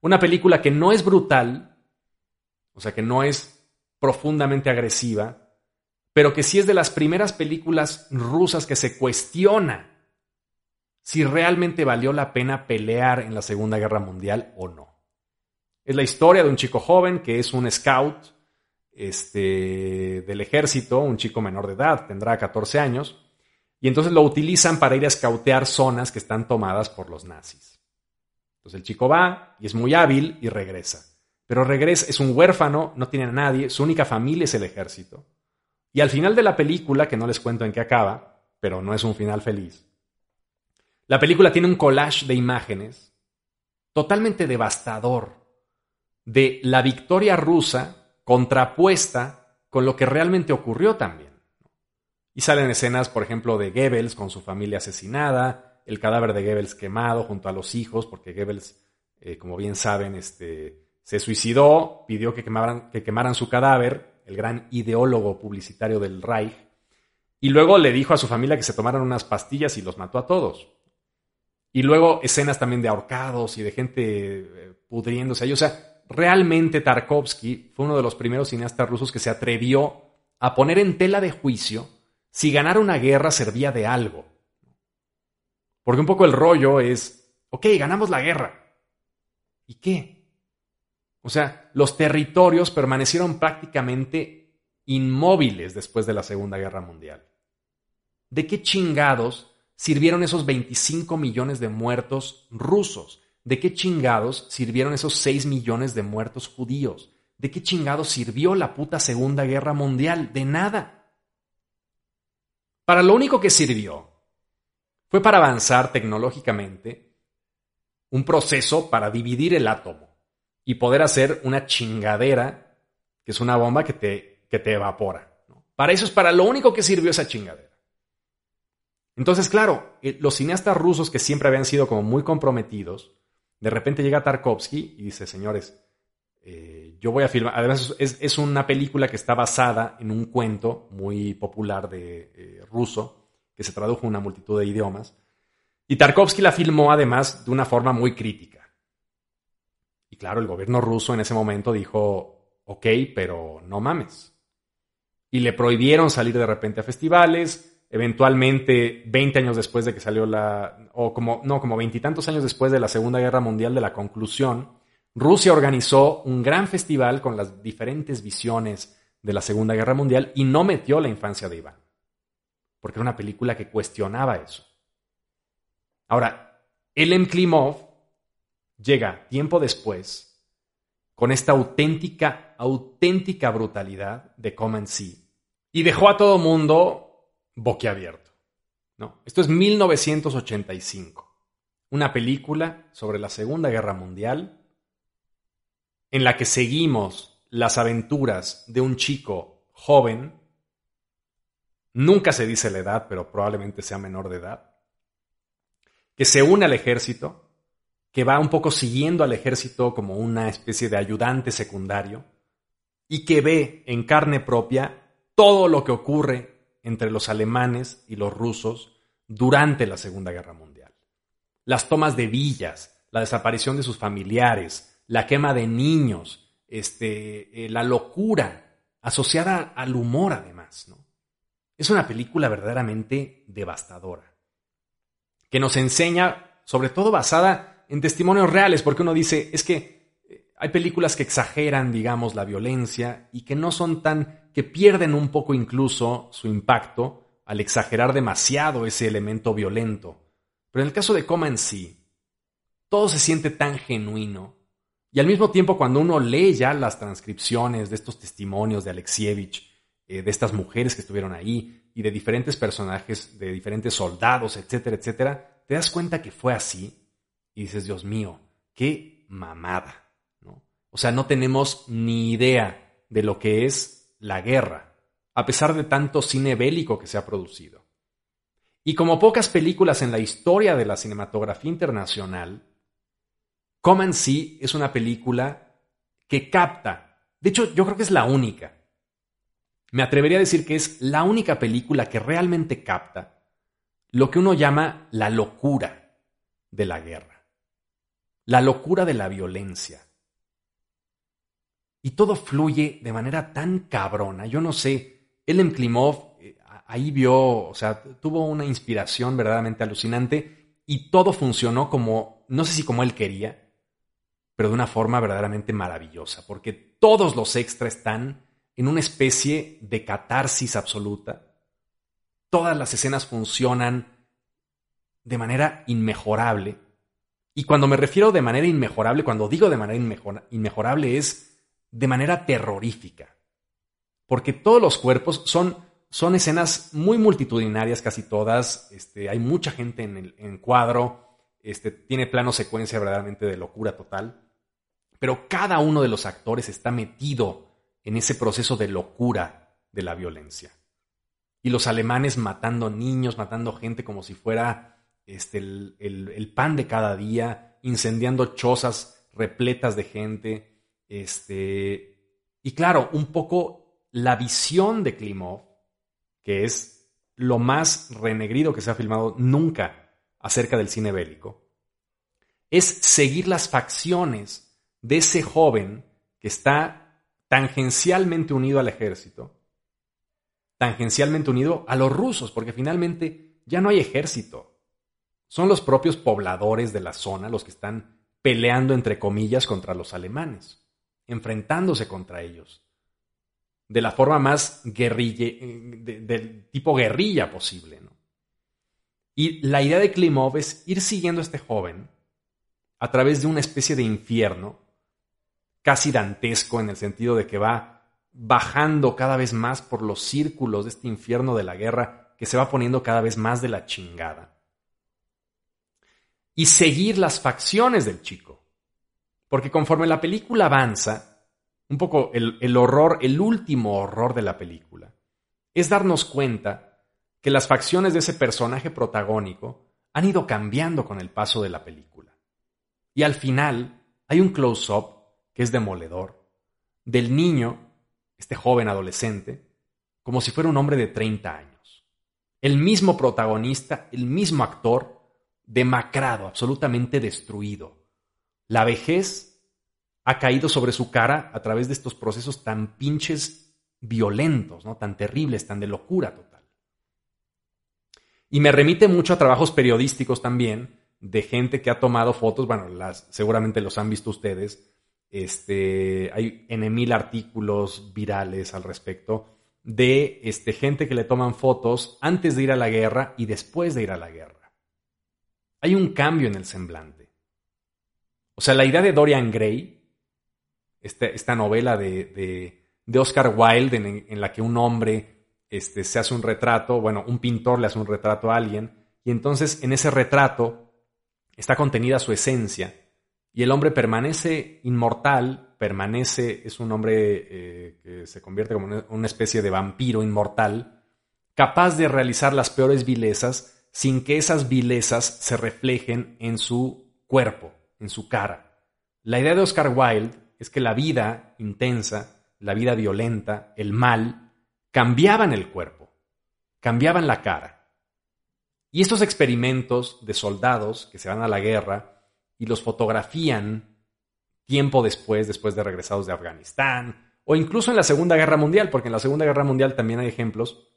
Una película que no es brutal, o sea, que no es profundamente agresiva, pero que sí es de las primeras películas rusas que se cuestiona si realmente valió la pena pelear en la Segunda Guerra Mundial o no. Es la historia de un chico joven que es un scout este, del ejército, un chico menor de edad, tendrá 14 años, y entonces lo utilizan para ir a escautear zonas que están tomadas por los nazis. Entonces el chico va y es muy hábil y regresa. Pero regresa, es un huérfano, no tiene a nadie, su única familia es el ejército. Y al final de la película, que no les cuento en qué acaba, pero no es un final feliz, la película tiene un collage de imágenes totalmente devastador de la victoria rusa contrapuesta con lo que realmente ocurrió también. Y salen escenas, por ejemplo, de Goebbels con su familia asesinada, el cadáver de Goebbels quemado junto a los hijos, porque Goebbels, eh, como bien saben, este, se suicidó, pidió que quemaran, que quemaran su cadáver, el gran ideólogo publicitario del Reich, y luego le dijo a su familia que se tomaran unas pastillas y los mató a todos. Y luego escenas también de ahorcados y de gente eh, pudriéndose ahí. O sea, realmente Tarkovsky fue uno de los primeros cineastas rusos que se atrevió a poner en tela de juicio si ganar una guerra servía de algo. Porque un poco el rollo es, ok, ganamos la guerra. ¿Y qué? O sea, los territorios permanecieron prácticamente inmóviles después de la Segunda Guerra Mundial. ¿De qué chingados sirvieron esos 25 millones de muertos rusos? ¿De qué chingados sirvieron esos 6 millones de muertos judíos? ¿De qué chingados sirvió la puta Segunda Guerra Mundial? De nada. Para lo único que sirvió fue para avanzar tecnológicamente un proceso para dividir el átomo y poder hacer una chingadera que es una bomba que te, que te evapora. Para eso es para lo único que sirvió esa chingadera. Entonces, claro, eh, los cineastas rusos que siempre habían sido como muy comprometidos, de repente llega Tarkovsky y dice, señores, eh, yo voy a filmar, además es, una película que está basada en un cuento muy popular de eh, ruso, que se tradujo en una multitud de idiomas, y Tarkovsky la filmó además de una forma muy crítica. Y claro, el gobierno ruso en ese momento dijo, ok, pero no mames. Y le prohibieron salir de repente a festivales, eventualmente 20 años después de que salió la, o como, no, como veintitantos años después de la Segunda Guerra Mundial de la conclusión, Rusia organizó un gran festival con las diferentes visiones de la Segunda Guerra Mundial y no metió la infancia de Iván, porque era una película que cuestionaba eso. Ahora, Elem Klimov llega tiempo después con esta auténtica, auténtica brutalidad de Come y dejó a todo mundo boquiabierto. No, esto es 1985, una película sobre la Segunda Guerra Mundial en la que seguimos las aventuras de un chico joven, nunca se dice la edad, pero probablemente sea menor de edad, que se une al ejército, que va un poco siguiendo al ejército como una especie de ayudante secundario, y que ve en carne propia todo lo que ocurre entre los alemanes y los rusos durante la Segunda Guerra Mundial. Las tomas de villas, la desaparición de sus familiares, la quema de niños, este, eh, la locura asociada al humor además. ¿no? Es una película verdaderamente devastadora, que nos enseña, sobre todo basada en testimonios reales, porque uno dice, es que eh, hay películas que exageran, digamos, la violencia y que no son tan que pierden un poco incluso su impacto al exagerar demasiado ese elemento violento. Pero en el caso de Coma en sí, todo se siente tan genuino. Y al mismo tiempo, cuando uno lee ya las transcripciones de estos testimonios de Alexievich, eh, de estas mujeres que estuvieron ahí y de diferentes personajes, de diferentes soldados, etcétera, etcétera, te das cuenta que fue así y dices, Dios mío, qué mamada. ¿no? O sea, no tenemos ni idea de lo que es la guerra, a pesar de tanto cine bélico que se ha producido. Y como pocas películas en la historia de la cinematografía internacional, Come sí es una película que capta, de hecho yo creo que es la única, me atrevería a decir que es la única película que realmente capta lo que uno llama la locura de la guerra. la locura de la violencia. Y todo fluye de manera tan cabrona. Yo no sé, Elem Klimov eh, ahí vio, o sea, tuvo una inspiración verdaderamente alucinante y todo funcionó como, no sé si como él quería, pero de una forma verdaderamente maravillosa, porque todos los extras están en una especie de catarsis absoluta. Todas las escenas funcionan de manera inmejorable. Y cuando me refiero de manera inmejorable, cuando digo de manera inmejorable es de manera terrorífica. Porque todos los cuerpos son, son escenas muy multitudinarias, casi todas. Este, hay mucha gente en el cuadro. Este, tiene plano secuencia verdaderamente de locura total. Pero cada uno de los actores está metido en ese proceso de locura de la violencia. Y los alemanes matando niños, matando gente como si fuera este, el, pan de cada día, incendiando chozas repletas de gente. Este, y claro, un poco la visión de Klimov, que es lo más renegrido que se ha filmado nunca acerca del cine bélico, es seguir las facciones de ese joven que está tangencialmente unido al ejército, tangencialmente unido a los rusos, porque finalmente ya no hay ejército. Son los propios pobladores de la zona los que están peleando, entre comillas, contra los alemanes, enfrentándose contra ellos, de la forma más guerrilla, del tipo guerrilla posible. Y la idea de Klimov es ir siguiendo a este joven a través de una especie de infierno casi dantesco en el sentido de que va bajando cada vez más por los círculos de este infierno de la guerra que se va poniendo cada vez más de la chingada. Y seguir las facciones del chico. Porque conforme la película avanza, un poco el, horror, el último horror de la película, es darnos cuenta que las facciones de ese personaje protagónico han ido cambiando con el paso de la película. Y al final hay un close-up que es demoledor, del niño, este joven adolescente, como si fuera un hombre de 30 años. El mismo protagonista, el mismo actor, demacrado, absolutamente destruido. La vejez ha caído sobre su cara a través de estos procesos tan pinches violentos, ¿no? tan terribles, tan de locura total. Y me remite mucho a trabajos periodísticos también, de gente que ha tomado fotos, bueno, seguramente los han visto ustedes, este, hay en mil artículos virales al respecto de este, gente que le toman fotos antes de ir a la guerra y después de ir a la guerra. Hay un cambio en el semblante. O sea, la idea de Dorian Gray, este, esta novela de, de, Oscar Wilde en, en, la que un hombre este, se hace un retrato, bueno, un pintor le hace un retrato a alguien, y entonces en ese retrato está contenida su esencia y el hombre permanece inmortal, permanece, es un hombre eh, que se convierte como una especie de vampiro inmortal, capaz de realizar las peores vilezas sin que esas vilezas se reflejen en su cuerpo, en su cara. La idea de Oscar Wilde es que la vida intensa, la vida violenta, el mal, cambiaban el cuerpo, cambiaban la cara. Y estos experimentos de soldados que se van a la guerra y los fotografían tiempo después, después de regresados de Afganistán, o incluso en la Segunda Guerra Mundial, porque en la Segunda Guerra Mundial también hay ejemplos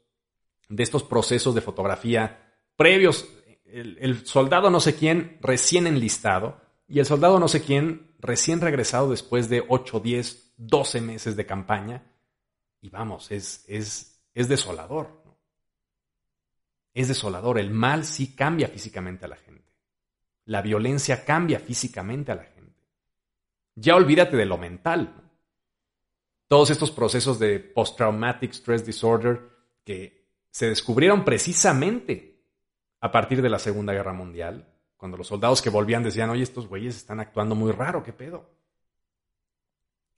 de estos procesos de fotografía previos. El, soldado no sé quién recién enlistado y el soldado no sé quién recién regresado después de 8, 10, 12 meses de campaña. Y vamos, es, es, es desolador. Es desolador. El mal sí cambia físicamente a la gente la violencia cambia físicamente a la gente. Ya olvídate de lo mental. Todos estos procesos de post-traumatic stress disorder que se descubrieron precisamente a partir de la Segunda Guerra Mundial, cuando los soldados que volvían decían, oye, estos güeyes están actuando muy raro, ¿qué pedo?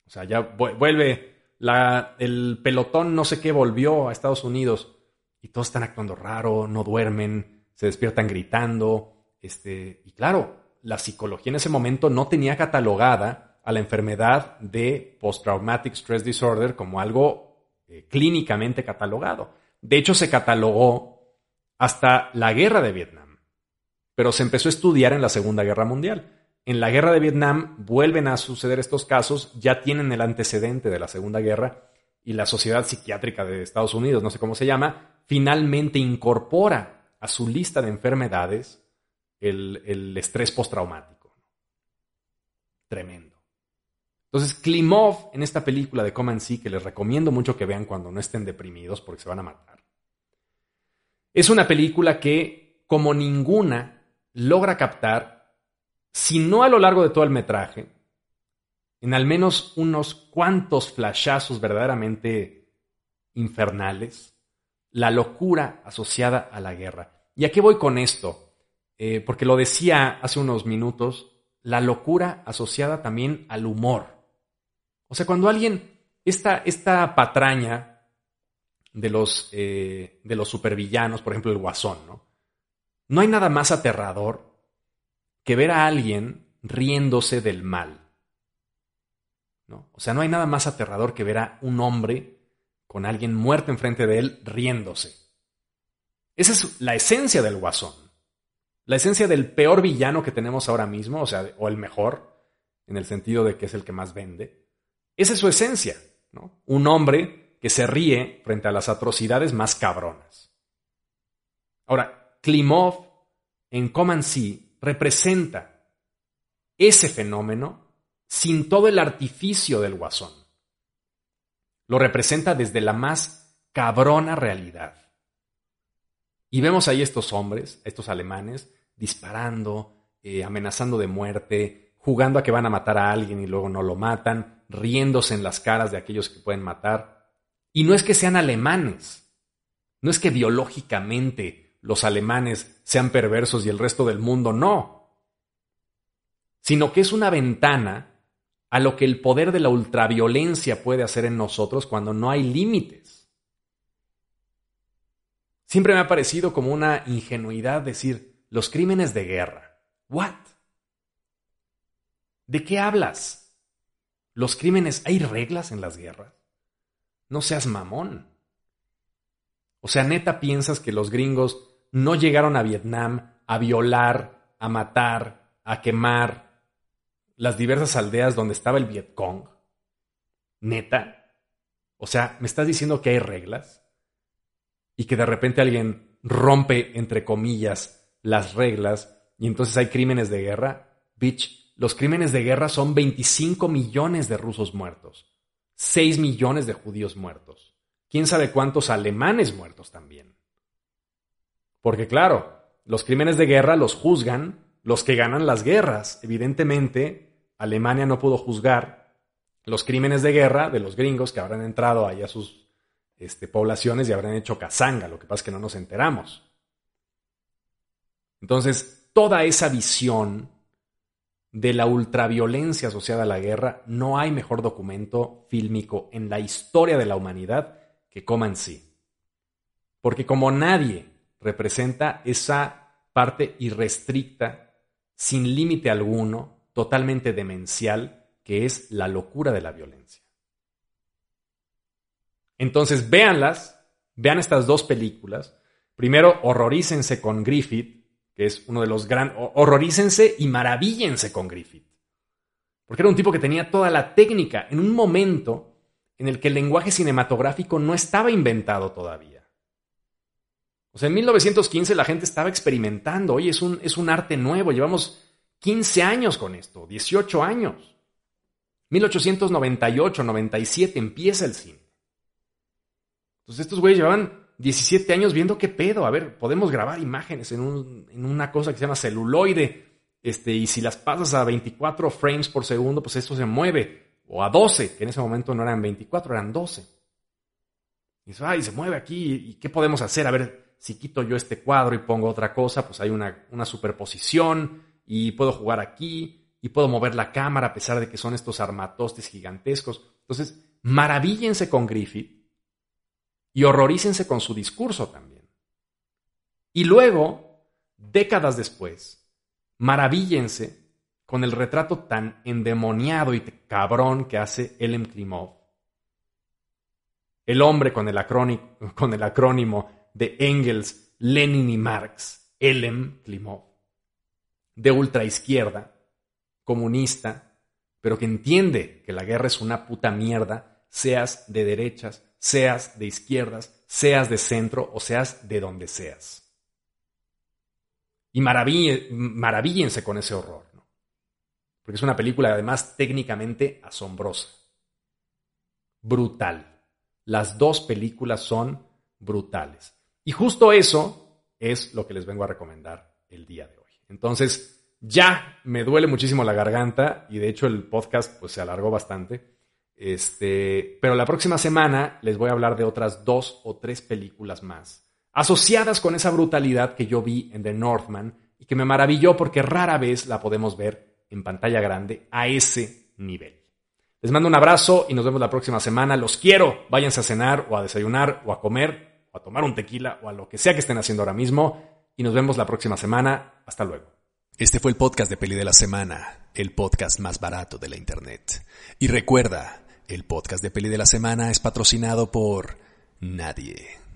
O sea, ya vuelve el pelotón no sé qué volvió a Estados Unidos y todos están actuando raro, no duermen, se despiertan gritando, este, y claro, la psicología en ese momento no tenía catalogada a la enfermedad de post-traumatic stress disorder como algo eh, clínicamente catalogado. De hecho, se catalogó hasta la guerra de Vietnam, pero se empezó a estudiar en la Segunda Guerra Mundial. en la guerra de Vietnam vuelven a suceder estos casos, ya tienen el antecedente de la Segunda Guerra y la Sociedad Psiquiátrica de Estados Unidos, no sé cómo se llama, finalmente incorpora a su lista de enfermedades el, estrés postraumático. Tremendo. Entonces, Klimov, en esta película de Come and See, que les recomiendo mucho que vean cuando no estén deprimidos porque se van a matar, es una película que, como ninguna, logra captar, si no a lo largo de todo el metraje, en al menos unos cuantos flashazos verdaderamente infernales, la locura asociada a la guerra. ¿Y a qué voy con esto? Eh, porque lo decía hace unos minutos, la locura asociada también al humor. O sea, cuando alguien, esta, esta patraña de los, eh, de los supervillanos, por ejemplo el guasón, ¿no? No hay nada más aterrador que ver a alguien riéndose del mal. ¿no? O sea, no hay nada más aterrador que ver a un hombre con alguien muerto enfrente de él riéndose. Esa es la esencia del guasón. La esencia del peor villano que tenemos ahora mismo, o sea, o el mejor, en el sentido de que es el que más vende. Esa es su esencia, ¿no? Un hombre que se ríe frente a las atrocidades más cabronas. Ahora, Klimov en Sea representa ese fenómeno sin todo el artificio del guasón. Lo representa desde la más cabrona realidad. Y vemos ahí estos hombres, estos alemanes, disparando, eh, amenazando de muerte, jugando a que van a matar a alguien y luego no lo matan, riéndose en las caras de aquellos que pueden matar. Y no es que sean alemanes, no es que biológicamente los alemanes sean perversos y el resto del mundo no, sino que es una ventana a lo que el poder de la ultraviolencia puede hacer en nosotros cuando no hay límites. Siempre me ha parecido como una ingenuidad decir los crímenes de guerra. ¿What? ¿De qué hablas? Los crímenes, ¿hay reglas en las guerras? No seas mamón. O sea, neta piensas que los gringos no llegaron a Vietnam a violar, a matar, a quemar las diversas aldeas donde estaba el Vietcong. Neta. O sea, ¿me estás diciendo que hay reglas? Y que de repente alguien rompe, entre comillas, las reglas y entonces hay crímenes de guerra. Bitch, los crímenes de guerra son 25 millones de rusos muertos, 6 millones de judíos muertos, quién sabe cuántos alemanes muertos también. Porque claro, los crímenes de guerra los juzgan los que ganan las guerras. Evidentemente, Alemania no pudo juzgar los crímenes de guerra de los gringos que habrán entrado ahí a sus este, poblaciones y habrán hecho cazanga, lo que pasa es que no nos enteramos. Entonces, toda esa visión de la ultraviolencia asociada a la guerra, no hay mejor documento fílmico en la historia de la humanidad que Coman sí. Porque como nadie representa esa parte irrestricta, sin límite alguno, totalmente demencial, que es la locura de la violencia. Entonces, véanlas, vean estas dos películas. Primero, horrorícense con Griffith, que es uno de los grandes... Horrorícense y maravíllense con Griffith. Porque era un tipo que tenía toda la técnica en un momento en el que el lenguaje cinematográfico no estaba inventado todavía. O sea, en 1915 la gente estaba experimentando, oye, es un, es un arte nuevo, llevamos 15 años con esto, 18 años. 1898, 97 empieza el cine. Entonces estos güeyes llevaban 17 años viendo qué pedo. A ver, podemos grabar imágenes en, una cosa que se llama celuloide. Este, y si las pasas a 24 frames por segundo, pues eso se mueve. O a 12, que en ese momento no eran 24, eran 12. Y se mueve aquí. ¿Y qué podemos hacer? A ver, si quito yo este cuadro y pongo otra cosa, pues hay una, una superposición. Y puedo jugar aquí. Y puedo mover la cámara a pesar de que son estos armatostes gigantescos. Entonces, maravíllense con Griffith y horrorícense con su discurso también. Y luego, décadas después, maravíllense con el retrato tan endemoniado y cabrón que hace Elem Klimov. El hombre con el, con el acrónimo de Engels, Lenin y Marx, Elem Klimov, de ultraizquierda, comunista, pero que entiende que la guerra es una puta mierda, seas de derechas, seas de izquierdas, seas de centro o seas de donde seas. Y maravíllense con ese horror, ¿no? Porque es una película además técnicamente asombrosa. Brutal. Las dos películas son brutales. Y justo eso es lo que les vengo a recomendar el día de hoy. Entonces, ya me duele muchísimo la garganta y de hecho el podcast pues se alargó bastante. Este, pero la próxima semana les voy a hablar de otras dos o tres películas más asociadas con esa brutalidad que yo vi en The Northman y que me maravilló porque rara vez la podemos ver en pantalla grande a ese nivel. Les mando un abrazo y nos vemos la próxima semana. Los quiero. Váyanse a cenar o a desayunar o a comer o a tomar un tequila o a lo que sea que estén haciendo ahora mismo. Y nos vemos la próxima semana. Hasta luego. Este fue el podcast de Peli de la Semana, el podcast más barato de la Internet. Y recuerda, el podcast de Peli de la Semana es patrocinado por nadie.